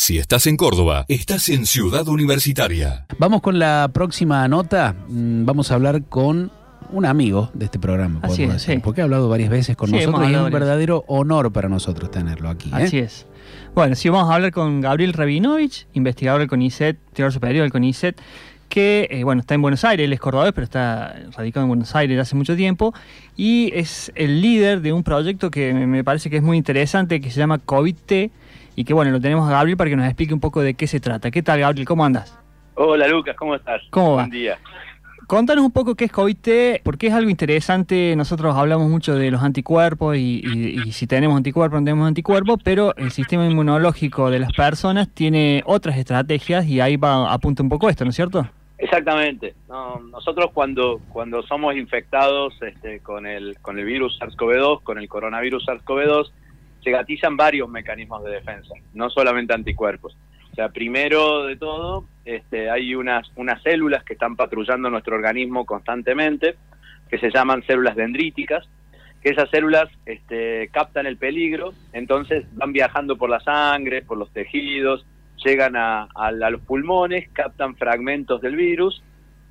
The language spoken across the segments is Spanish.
Si estás en Córdoba, estás en Ciudad Universitaria. Vamos con la próxima nota. Mm, Vamos a hablar con un amigo de este programa, Así podemos es, decir, sí. porque ha hablado varias veces con Sí, nosotros y es un varias verdadero honor para nosotros tenerlo aquí. ¿eh? Así es. Bueno, sí, vamos a hablar con Gabriel Rabinovich, investigador del CONICET, teórico superior del CONICET, que, eh, bueno, está en Buenos Aires, él es cordobés, pero está radicado en Buenos Aires hace mucho tiempo, y es el líder de un proyecto que me- parece que es muy interesante, que se llama COVID-T, y que, bueno, lo tenemos a Gabriel para que nos explique un poco de qué se trata. ¿Qué tal, Gabriel? ¿Cómo andas? Hola Lucas, ¿cómo estás? ¿Cómo va? Buen día. Contanos un poco qué es COVID-T, porque es algo interesante. Nosotros hablamos mucho de los anticuerpos y, y- y si tenemos anticuerpos, no tenemos anticuerpos, pero el sistema inmunológico de las personas tiene otras estrategias y ahí va apunta un poco esto, ¿no es cierto? Exactamente. No, nosotros cuando cuando somos infectados este, con el con el virus SARS-CoV-2, con el coronavirus SARS-CoV-2, se gatizan varios mecanismos de defensa, no solamente anticuerpos. O sea, primero de todo, este, hay unas unas células que están patrullando nuestro organismo constantemente, que se llaman células dendríticas, que esas células este, captan el peligro, entonces van viajando por la sangre, por los tejidos, llegan a, los pulmones, captan fragmentos del virus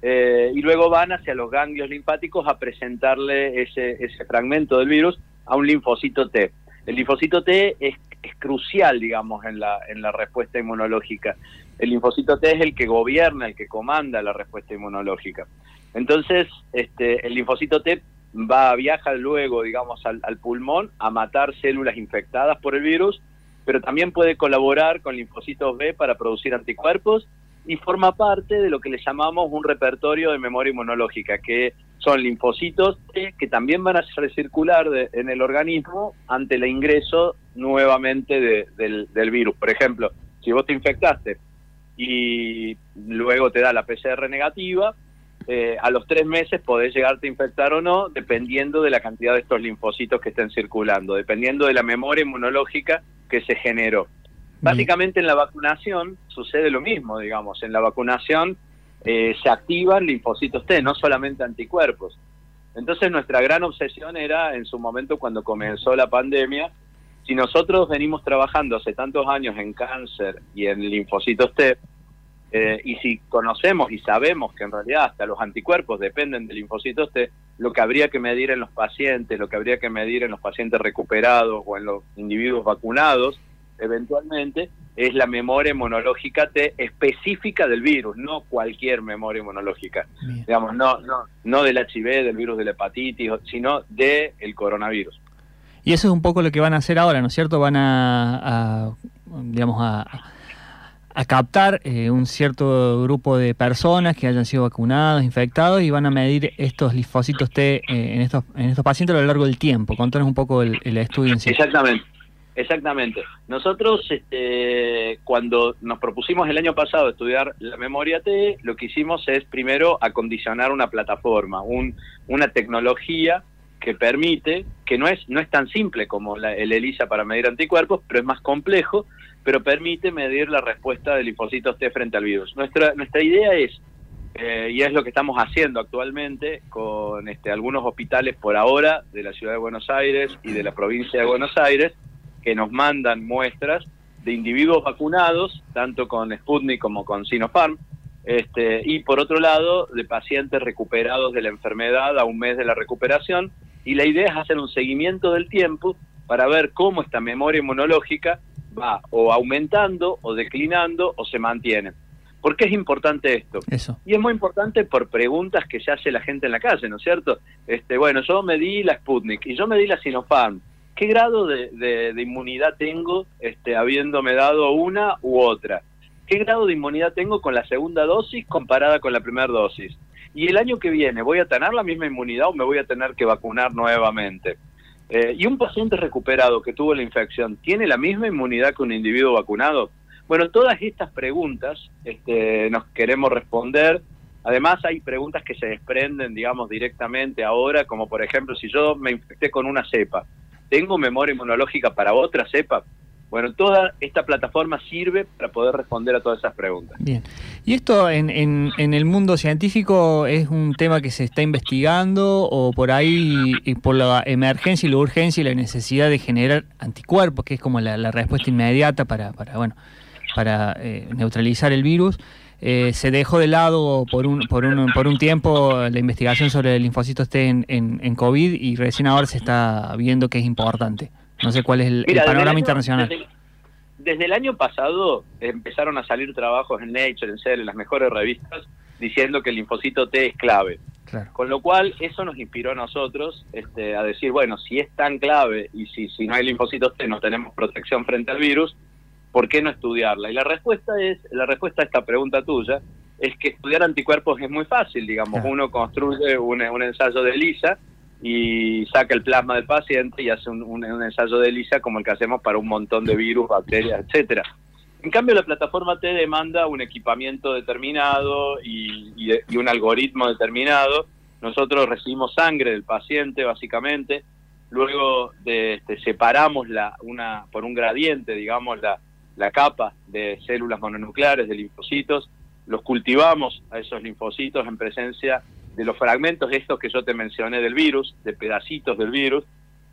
eh, y luego van hacia los ganglios linfáticos a presentarle ese, ese fragmento del virus a un linfocito T. El linfocito T es, crucial, digamos, en la, en la respuesta inmunológica. El linfocito T es el que gobierna, el que comanda la respuesta inmunológica. Entonces, este, el linfocito T va, viaja luego, digamos, al pulmón a matar células infectadas por el virus, pero también puede colaborar con linfocitos B para producir anticuerpos y forma parte de lo que le llamamos un repertorio de memoria inmunológica, que son linfocitos que también van a recircular en el organismo ante el ingreso nuevamente de- del, del virus. Por ejemplo, si vos te infectaste y luego te da la PCR negativa, eh, a los tres meses podés llegarte a infectar o no, dependiendo de la cantidad de estos linfocitos que estén circulando, dependiendo de la memoria inmunológica que se generó. Básicamente en la vacunación sucede lo mismo, digamos. En la vacunación eh, se activan linfocitos T, no solamente anticuerpos. Entonces nuestra gran obsesión era en su momento cuando comenzó la pandemia, si nosotros venimos trabajando hace tantos años en cáncer y en linfocitos T, eh, y si conocemos y sabemos que en realidad hasta los anticuerpos dependen de linfocitos T, lo que habría que medir en los pacientes, lo que habría que medir en los pacientes recuperados o en los individuos vacunados, eventualmente, es la memoria inmunológica T específica del virus, no cualquier memoria inmunológica. Bien. Digamos, no, no, no del HIV, del virus de la hepatitis, sino del el coronavirus. Y eso es un poco lo que van a hacer ahora, ¿no es cierto? Van a, a, digamos, a, a captar eh, un cierto grupo de personas que hayan sido vacunados, infectados, y van a medir estos linfocitos T eh, en, estos, en estos pacientes a lo largo del tiempo. Contanos un poco el, estudio en sí. Exactamente, exactamente. Nosotros, este, cuando nos propusimos el año pasado estudiar la memoria T, lo que hicimos es primero acondicionar una plataforma, un, una tecnología que permite, que no es, no es tan simple como la- el ELISA para medir anticuerpos, pero es más complejo, pero permite medir la respuesta de linfocitos T frente al virus. Nuestra, nuestra idea es, eh, y es lo que estamos haciendo actualmente con este, algunos hospitales por ahora de la ciudad de Buenos Aires y de la provincia de Buenos Aires, que nos mandan muestras de individuos vacunados, tanto con Sputnik como con Sinopharm, este, y por otro lado, de pacientes recuperados de la enfermedad a un mes de la recuperación, y la idea es hacer un seguimiento del tiempo para ver cómo esta memoria inmunológica va o aumentando o declinando o se mantiene. ¿Por qué es importante esto? Eso. Y es muy importante por preguntas que se hace la gente en la calle, ¿no es cierto? Este, bueno, yo me di la Sputnik y yo me di la Sinopharm. ¿Qué grado de, de- de inmunidad tengo este, habiéndome dado una u otra? ¿Qué grado de inmunidad tengo con la segunda dosis comparada con la primera dosis? Y el año que viene, ¿voy a tener la misma inmunidad o me voy a tener que vacunar nuevamente? Eh, ¿Y un paciente recuperado que tuvo la infección tiene la misma inmunidad que un individuo vacunado? Bueno, todas estas preguntas este, nos queremos responder. Además, hay preguntas que se desprenden, digamos, directamente ahora, como por ejemplo, si yo me infecté con una cepa, ¿tengo memoria inmunológica para otra cepa? Bueno, toda esta plataforma sirve para poder responder a todas esas preguntas. Bien. ¿Y esto en, en, en el mundo científico es un tema que se está investigando o por ahí, y por la emergencia y la urgencia y la necesidad de generar anticuerpos, que es como la, respuesta inmediata para, para bueno, para eh, neutralizar el virus. Eh, se dejó de lado por un, por, un, por un tiempo la investigación sobre el linfocitos T en, en, COVID y recién ahora se está viendo que es importante. No sé cuál es el, panorama internacional. Desde, el año pasado empezaron a salir trabajos en Nature, en Cell, en las mejores revistas, diciendo que el linfocito T es clave. Con lo cual, eso nos inspiró a nosotros este, a decir, bueno, si es tan clave y si, si no hay linfocitos T no tenemos protección frente al virus, ¿por qué no estudiarla? Y la respuesta es, la respuesta a esta pregunta tuya es que estudiar anticuerpos es muy fácil, digamos, uno construye un, ensayo de ELISA y saca el plasma del paciente y hace un, ensayo de ELISA como el que hacemos para un montón de virus, bacterias, etcétera. En cambio, la plataforma T demanda un equipamiento determinado y, y, un algoritmo determinado. Nosotros recibimos sangre del paciente, básicamente. Luego de, este, separamos la, una, por un gradiente, digamos, la, la capa de células mononucleares, de linfocitos, los cultivamos a esos linfocitos en presencia de los fragmentos estos que yo te mencioné del virus, de pedacitos del virus,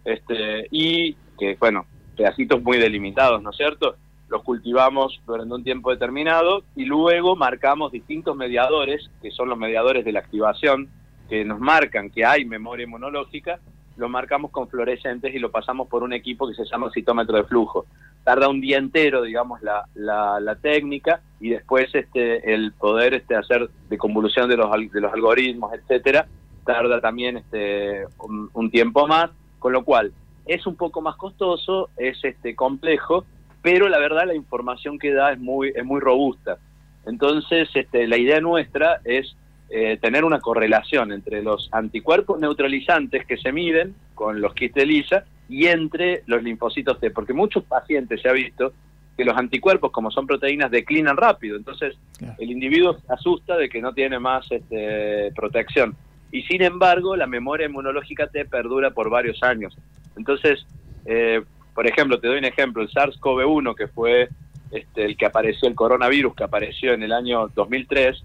este, y que, bueno, pedacitos muy delimitados, ¿no es cierto? Los cultivamos durante un tiempo determinado y luego marcamos distintos mediadores, que son los mediadores de la activación, que nos marcan que hay memoria inmunológica, lo marcamos con fluorescentes y lo pasamos por un equipo que se llama citómetro de flujo. Tarda un día entero, digamos, la, la, técnica y después este, el poder este, hacer de convolución de los, de los algoritmos, etcétera, tarda también este, un, tiempo más, con lo cual es un poco más costoso, es este, complejo, pero la verdad la información que da es muy, es muy robusta. Entonces, este, la idea nuestra es eh, tener una correlación entre los anticuerpos neutralizantes que se miden con los kits de lisa y entre los linfocitos T, porque muchos pacientes se ha visto que los anticuerpos, como son proteínas, declinan rápido, entonces el individuo se asusta de que no tiene más este, protección. Y sin embargo, la memoria inmunológica T perdura por varios años. Entonces, eh, por ejemplo, te doy un ejemplo, el SARS-CoV-1, que fue este, el que apareció, el coronavirus que apareció en el año 2003,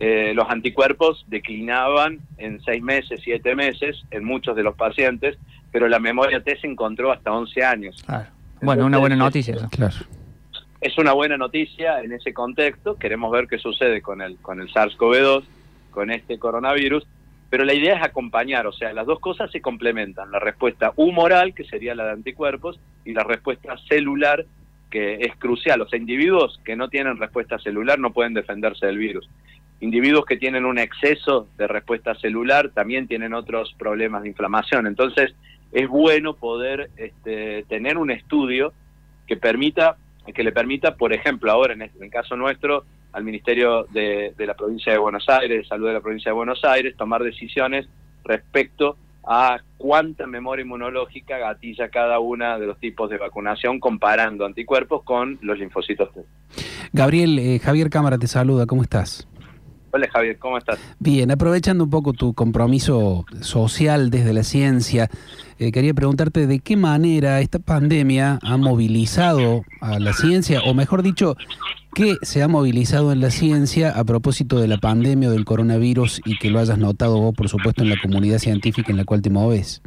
eh, los anticuerpos declinaban en seis meses, siete meses en muchos de los pacientes, pero la memoria T se encontró hasta 11 años. Bueno, una buena noticia. Claro. Es una buena noticia en ese contexto. Queremos ver qué sucede con el, con el SARS-CoV-2, con este coronavirus. Pero la idea es acompañar, o sea, las dos cosas se complementan. La respuesta humoral, que sería la de anticuerpos, y la respuesta celular, que es crucial. O sea, individuos que no tienen respuesta celular no pueden defenderse del virus. Individuos que tienen un exceso de respuesta celular también tienen otros problemas de inflamación. Entonces, es bueno poder este, tener un estudio que permita, que le permita, por ejemplo, ahora en, el caso nuestro, al Ministerio de, de, la Provincia de Buenos Aires, de Salud de la Provincia de Buenos Aires, tomar decisiones respecto a cuánta memoria inmunológica gatilla cada una de los tipos de vacunación comparando anticuerpos con los linfocitos T. Gabriel, eh, Javier Cámara te saluda, ¿cómo estás? Hola Javier, ¿cómo estás? Bien, aprovechando un poco tu compromiso social desde la ciencia, eh, quería preguntarte de qué manera esta pandemia ha movilizado a la ciencia, o mejor dicho, qué se ha movilizado en la ciencia a propósito de la pandemia o del coronavirus y que lo hayas notado vos, por supuesto, en la comunidad científica en la cual te moves.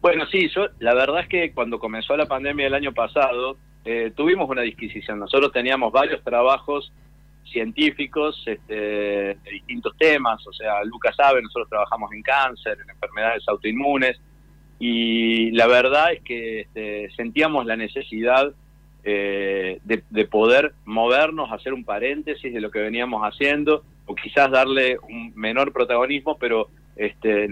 Bueno, sí, yo la verdad es que cuando comenzó la pandemia el año pasado, eh, tuvimos una disquisición. Nosotros teníamos varios trabajos científicos este, de distintos temas, o sea, Lucas sabe, nosotros trabajamos en cáncer, en enfermedades autoinmunes, y la verdad es que este, sentíamos la necesidad eh, de, poder movernos, hacer un paréntesis de lo que veníamos haciendo, o quizás darle un menor protagonismo, pero este,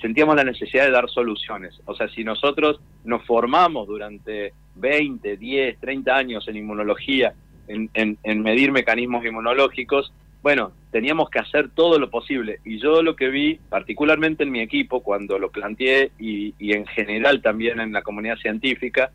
sentíamos la necesidad de dar soluciones. O sea, si nosotros nos formamos durante 20, 10, 30 años en inmunología, en, medir mecanismos inmunológicos, bueno, teníamos que hacer todo lo posible. Y yo lo que vi, particularmente en mi equipo, cuando lo planteé y, en general también en la comunidad científica,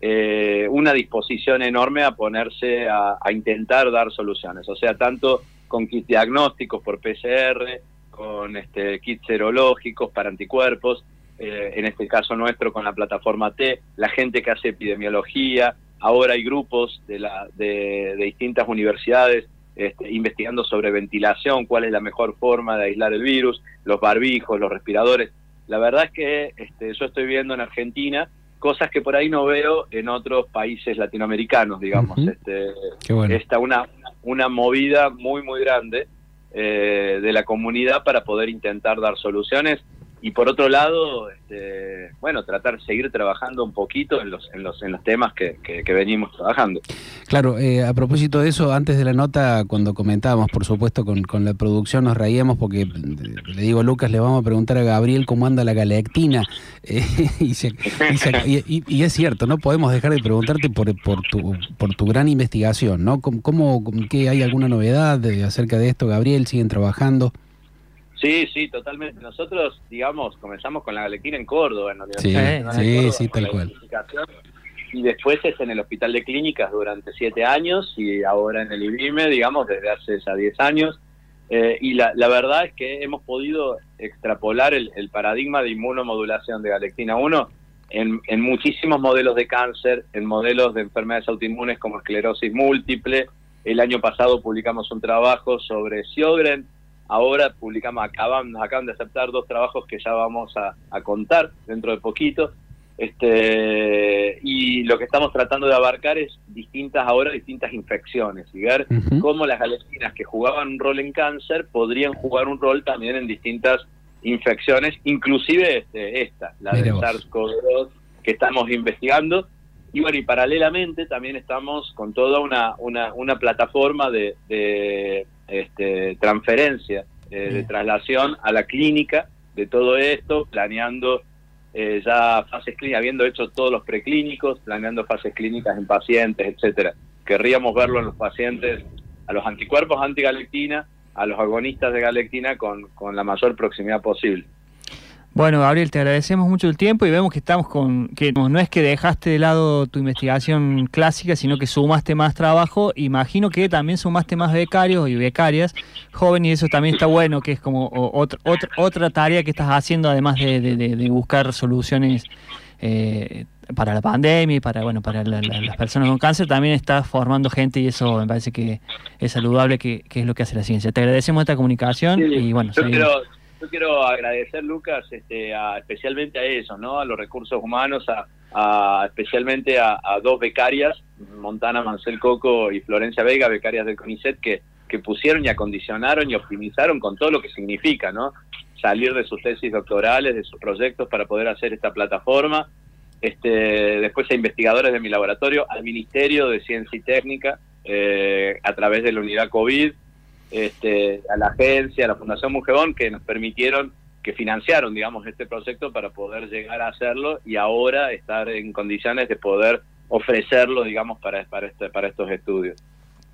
eh, una disposición enorme a ponerse a, intentar dar soluciones. O sea, tanto con kits diagnósticos por PCR, con este, kits serológicos para anticuerpos, eh, en este caso nuestro con la plataforma T, la gente que hace epidemiología, Ahora hay grupos de, la, de, distintas universidades este, investigando sobre ventilación, cuál es la mejor forma de aislar el virus, los barbijos, los respiradores. La verdad es que este, yo estoy viendo en Argentina cosas que por ahí no veo en otros países latinoamericanos, digamos. Este, Qué bueno. Está una, una movida muy, muy grande eh, de la comunidad para poder intentar dar soluciones y por otro lado, este, bueno, tratar de seguir trabajando un poquito en los, en los, en los temas que, que- venimos trabajando. Claro, eh, a propósito de eso, antes de la nota, cuando comentábamos, por supuesto, con, con la producción, nos reíamos porque eh, le digo Lucas, le vamos a preguntar a Gabriel cómo anda la galectina. Eh, y, es cierto, no podemos dejar de preguntarte por, por, tu, por tu gran investigación, ¿no? ¿Cómo, cómo- qué, ¿Hay alguna novedad de- acerca de esto, Gabriel? ¿Siguen trabajando? Sí, sí, totalmente. Nosotros, digamos, comenzamos con la Galequina en Córdoba, en la Sí, Universidad Nacional de sí, Córdoba, sí, tal cual. Y después es en el Hospital de Clínicas durante siete años y ahora en el IBIME, digamos, desde hace ya diez años. Eh, y la, la verdad es que hemos podido extrapolar el, el paradigma de inmunomodulación de Galectina 1 en, en muchísimos modelos de cáncer, en modelos de enfermedades autoinmunes como esclerosis múltiple. El año pasado publicamos un trabajo sobre Sjögren, Ahora publicamos, acaban, nos acaban de aceptar dos trabajos que ya vamos a, a contar dentro de poquito. Este, y lo que estamos tratando de abarcar es distintas, ahora distintas infecciones y ver cómo las galecinas que jugaban un rol en cáncer podrían jugar un rol también en distintas infecciones, inclusive este, esta, la Mira de vos. SARS-CoV-2 que estamos investigando. Y bueno, y paralelamente también estamos con toda una, una, una plataforma de, de, este, transferencia, eh, de traslación a la clínica de todo esto, planeando eh, ya fases clínicas, habiendo hecho todos los preclínicos, planeando fases clínicas en pacientes, etcétera. Querríamos verlo en los pacientes, a los anticuerpos antigalectina, a los agonistas de galectina con, con la mayor proximidad posible. Bueno, Gabriel, te agradecemos mucho el tiempo y vemos que estamos con que no es que dejaste de lado tu investigación clásica, sino que sumaste más trabajo. Imagino que también sumaste más becarios y becarias jóvenes y eso también está bueno, que es como otra otra otra tarea que estás haciendo además de, de- de- buscar soluciones eh, para la pandemia y para bueno para la- la- las personas con cáncer. También estás formando gente y eso me parece que es saludable, que, que es lo que hace la ciencia. Te agradecemos esta comunicación Sí, y bueno, yo yo quiero agradecer, Lucas, este, a- especialmente a eso, ¿no? A los recursos humanos, a, a- especialmente a, dos becarias, Montana Mancel Coco y Florencia Vega, becarias del CONICET, que, que pusieron y acondicionaron y optimizaron con todo lo que significa, ¿no? Salir de sus tesis doctorales, de sus proyectos para poder hacer esta plataforma. Este, después a investigadores de mi laboratorio, al Ministerio de Ciencia y Técnica, eh, a través de la unidad COVID, este, a la agencia, a la Fundación Mujeón, que nos permitieron, que financiaron, digamos, este proyecto para poder llegar a hacerlo y ahora estar en condiciones de poder ofrecerlo, digamos, para, para, este, para estos estudios.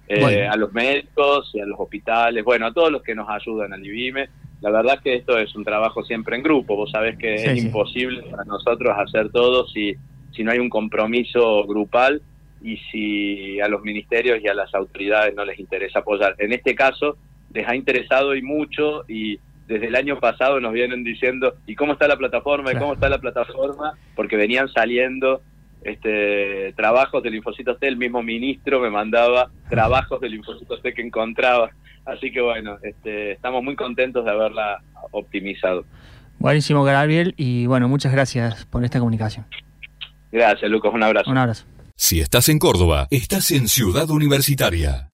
Eh, Bueno. A los médicos y a los hospitales, bueno, a todos los que nos ayudan al IBIME. La verdad que esto es un trabajo siempre en grupo. Vos sabés que Sí, es sí. imposible para nosotros hacer todo si, si no hay un compromiso grupal y si a los ministerios y a las autoridades no les interesa apoyar. En este caso, les ha interesado y mucho y desde el año pasado nos vienen diciendo, ¿y cómo está la plataforma? ¿Y cómo está la plataforma? Porque venían saliendo este trabajos del Infocitos T, el mismo ministro me mandaba trabajos del Infocitos T que encontraba. Así que bueno, este, estamos muy contentos de haberla optimizado. Buenísimo, Gabriel, y bueno, muchas gracias por esta comunicación. Gracias, Lucas, un abrazo. Un abrazo. Si estás en Córdoba, estás en Ciudad Universitaria.